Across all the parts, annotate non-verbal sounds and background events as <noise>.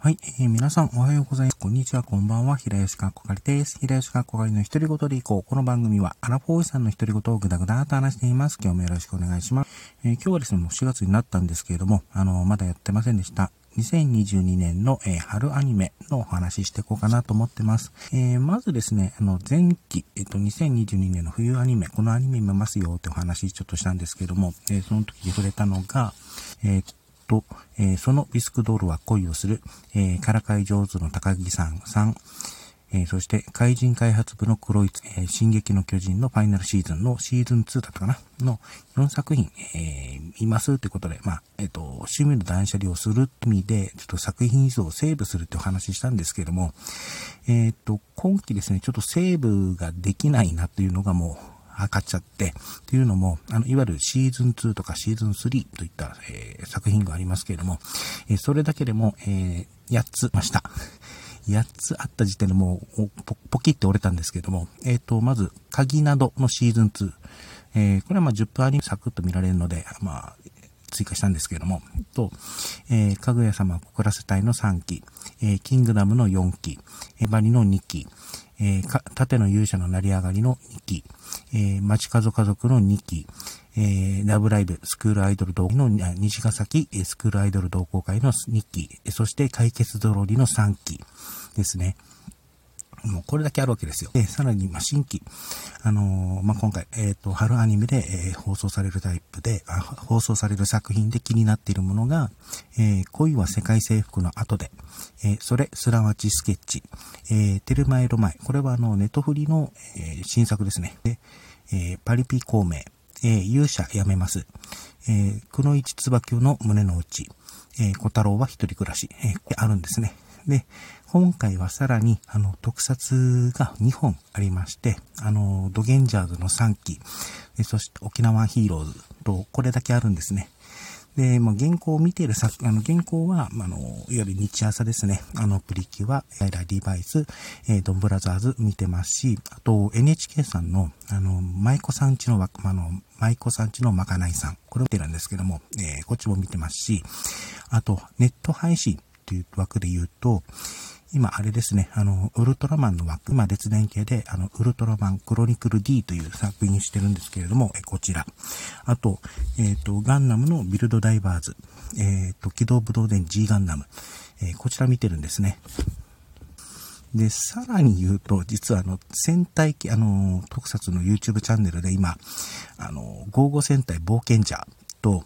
はい、えー、皆さんおはようございます。こんにちは、こんばんは。平吉かっこかりです。平吉かっこかりの独り言でいこう。この番組は、アラフォーさんの独り言をぐだぐだと話しています。今日もよろしくお願いします。えー、今日はですね、もう4月になったんですけれども、あのー、まだやってませんでした。2022年の、えー、春アニメのお話ししていこうかなと思ってます。えー、まずですね、あの、前期、えっ、と、2022年の冬アニメ、このアニメ見ますよってお話ちょっとしたんですけれども、えー、その時に触れたのが、えと、えー、そのビスクドールは恋をする、えー、からかい上手の高木さんさん、えー、そして、怪人開発部の黒い、えー、進撃の巨人のファイナルシーズンのシーズン2だったかなの4作品、えー、いますってことで、まあ、えっ、と、趣味の断捨離をするって意味で、ちょっと作品依存をセーブするってお話ししたんですけれども、えっ、と、今期ですね、ちょっとセーブができないなっていうのがもう、測っちゃって、っていうのも、あの、いわゆるシーズン2とかシーズン3といった、えー、作品がありますけれども、えー、それだけでも、えー、8つました。8 <laughs> つあった時点でもうポ、ポキって折れたんですけども、えっ、ー、と、まず、鍵などのシーズン2。えー、これはまあ10分アニメサクッと見られるので、まあ、追加したんですけれども、と、えー、かぐや様を告らせたいの3期、えー、キングダムの4期、エバリの2期、えー、縦の勇者の成り上がりの2期、えー、町角家族の2期、えー、ラブライブスクールアイドル同の西ヶ崎。スクールアイドル同好会の2期、そして解決ぞろりの3期ですね。もうこれだけあるわけですよ。で、さらに、ま、新規。あのー、まあ、今回、えっ、ー、と、春アニメで、えー、放送されるタイプであ、放送される作品で気になっているものが、え恋は世界征服の後で、えそれ、すらわちスケッチ、えテルマエロマエ。これは、あの、ネトフリの、え新作ですね。で、えパリピ孔明、え勇者やめます。えくのいちつばきの胸の内、え小太郎は一人暮らし、えあるんですね。で、今回はさらに、あの、特撮が2本ありまして、あの、ドゲンジャーズの3期、そして沖縄ヒーローズと、これだけあるんですね。で、まあ、原稿を見ている作、あの、原稿は、あの、いわゆる日朝ですね。あの、プリキュア、エラディバイス、えー、ドンブラザーズ見てますし、あと、NHK さんの、あの、舞妓さんちの、まあの、舞妓さんちのまかないさん。これを見てるんですけども、えー、こっちも見てますし、あと、ネット配信という枠で言うと、今、あれですね、あの、ウルトラマンの枠、今、列伝系で、あの、ウルトラマンクロニクル D という作品してるんですけれども、えこちら。あと、えっ、ー、と、ガンナムのビルドダイバーズ、えっ、ー、と、機動武道伝 G ガンナム、えー、こちら見てるんですね。で、さらに言うと、実はあの、戦隊、あの、特撮の YouTube チャンネルで今、あの、55戦隊冒険者と、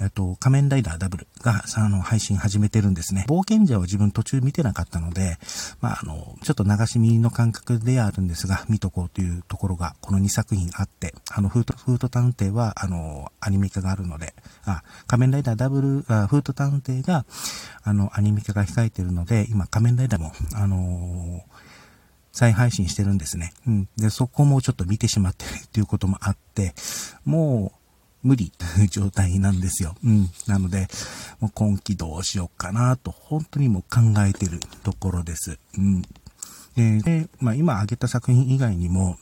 えっと、仮面ライダーダブルが、あの、配信始めてるんですね。冒険者を自分途中見てなかったので、まあ、あの、ちょっと流し見の感覚ではあるんですが、見とこうというところが、この2作品あって、あの、フート、フート探偵は、あの、アニメ化があるので、あ、仮面ライダーダブル、あフート探偵が、あの、アニメ化が控えてるので、今、仮面ライダーも、あの再配信してるんですね。うん。で、そこもちょっと見てしまってるっていうこともあって、もう、無理という状態なんですよ。うん。なので、もう今季どうしようかなと、本当にもう考えてるところです。うん。で、まあ今挙げた作品以外にも、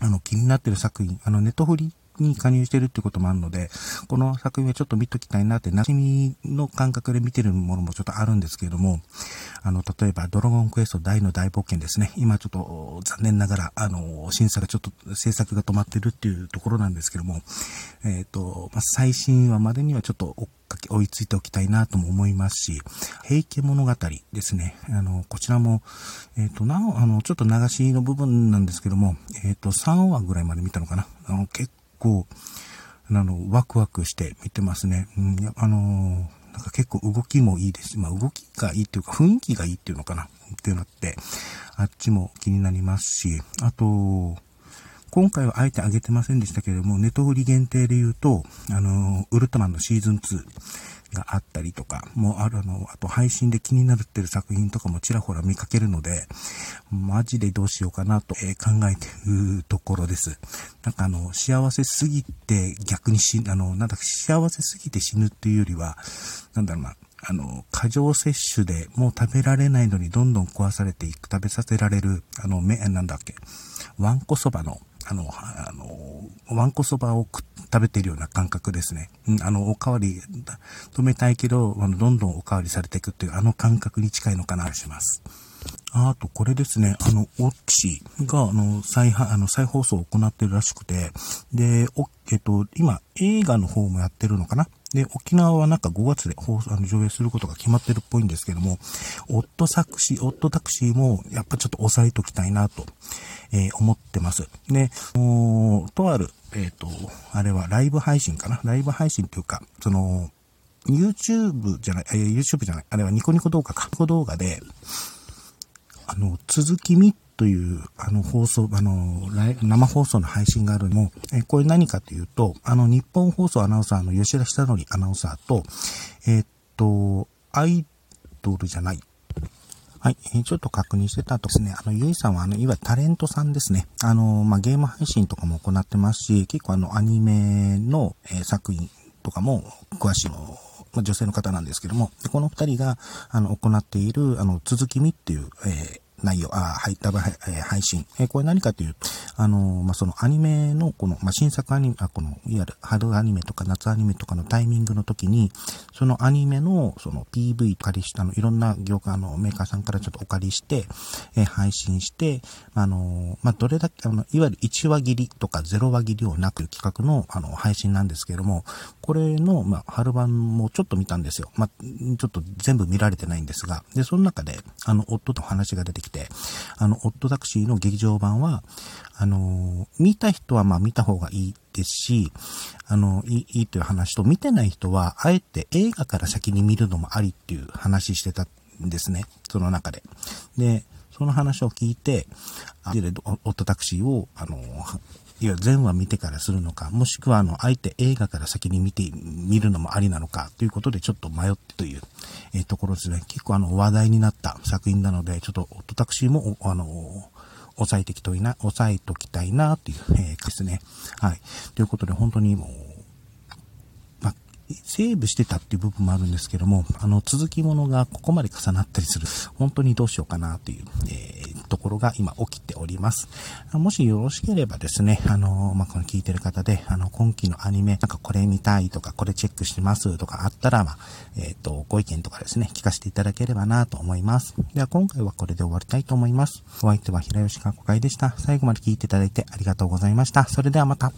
あの気になってる作品、あのネットフリに加入してるってこともあるので、この作品はちょっと見ときたいなって、馴染みの感覚で見てるものもちょっとあるんですけれども、あの、例えば、ドラゴンクエスト大の大冒険ですね。今ちょっと残念ながら、あの、審査がちょっと制作が止まってるっていうところなんですけども、えっ、ー、と、まあ、最新話までにはちょっと追っかけ、追いついておきたいなとも思いますし、平家物語ですね。あの、こちらも、えっ、ー、と、なお、あの、ちょっと流しの部分なんですけども、えっ、ー、と、3話ぐらいまで見たのかな。あの、結構、あの、ワクワクして見てますね。うん、あのー、なんか結構動きもいいです。まあ動きがいいっていうか雰囲気がいいっていうのかなっていうのって、あっちも気になりますし、あと、今回はあえてあげてませんでしたけれども、ネトフリ限定で言うと、あの、ウルトマンのシーズン2、があったりとか、もうあるの、あと配信で気になるってる作品とかもちらほら見かけるので、マジでどうしようかなと、え考えてるところです。なんかあの、幸せすぎて逆に死、あの、なんだか幸せすぎて死ぬっていうよりは、なんだろうな、あの、過剰摂取でもう食べられないのにどんどん壊されていく、食べさせられる、あの、め、なんだっけ、わんこそばの、あの、あの、わんこそばを食べてるような感覚ですね。うん、あの、おかわり、止めたいけど、あの、どんどんおかわりされていくっていう、あの感覚に近いのかな、します。あと、これですね、あの、オッチが、あの、再、あの、再放送を行ってるらしくて、で、えっと、今、映画の方もやってるのかな？で、沖縄はなんか5月で放送、あの、上映することが決まってるっぽいんですけども、オットタクシー、オットタクシーも、やっぱちょっと押さえときたいなと、えー、思ってます。で、とある、えっ、ー、と、あれはライブ配信かな？ライブ配信というか、その、YouTube じゃない、えー、YouTube じゃない、あれはニコニコ動画か。ニコ動画で、あの、続きみという、あの、放送、あの、生放送の配信があるのも、えこれ何かというと、あの、日本放送アナウンサーの吉田久則アナウンサーと、え、っと、アイドルじゃない。はい。ちょっと確認してたとですね、あの、ゆいさんは、あの、いわゆるタレントさんですね。あの、まあ、ゲーム配信とかも行ってますし、結構あの、アニメの、え、作品とかも詳しいのま、女性の方なんですけども、この二人が、あの、行っている、あの、続きみっていう、えー、内容、あ、はい、ダブ配信。えー、これ何かという、あの、まあ、そのアニメの、この、まあ、新作アニメ、あ、この、いわゆる春アニメとか夏アニメとかのタイミングの時に、そのアニメの、その PV 借りしたの、いろんな業界のメーカーさんからちょっとお借りして、えー、配信して、あの、まあ、どれだけ、あの、いわゆる1話切りとか0話切りをなく企画の、あの、配信なんですけれども、これの、まあ、春版もちょっと見たんですよ。まあ、ちょっと全部見られてないんですが、で、その中で、あの、夫と話が出てきて、あの、オットタクシーの劇場版は、あの、見た人はまあ見た方がいいですし、あの、いい、いいという話と、見てない人は、あえて映画から先に見るのもありっていう話してたんですね。その中で。で、その話を聞いて、あオットタクシーを、あの、いや、全話見てからするのか、もしくは、あの、あえて映画から先に見て、見るのもありなのか、ということでちょっと迷ってという、えー、ところですね。結構あの、話題になった作品なので、ちょっと、オトタクシーも、あの、押さえてきといな、押さえときたいな、という、えー、ですね。はい。ということで、本当にもう、まセーブしてたっていう部分もあるんですけども、あの、続きものがここまで重なったりする。本当にどうしようかなという、えー、ところが今起きております。もしよろしければですね、あの、まあ、この聞いてる方で、あの、今期のアニメ、なんかこれ見たいとか、これチェックしてますとかあったら、まあ、えっ、ー、と、ご意見とかですね、聞かせていただければなと思います。では、今回はこれで終わりたいと思います。お相手は平吉かこかいでした。最後まで聞いていただいてありがとうございました。それではまた。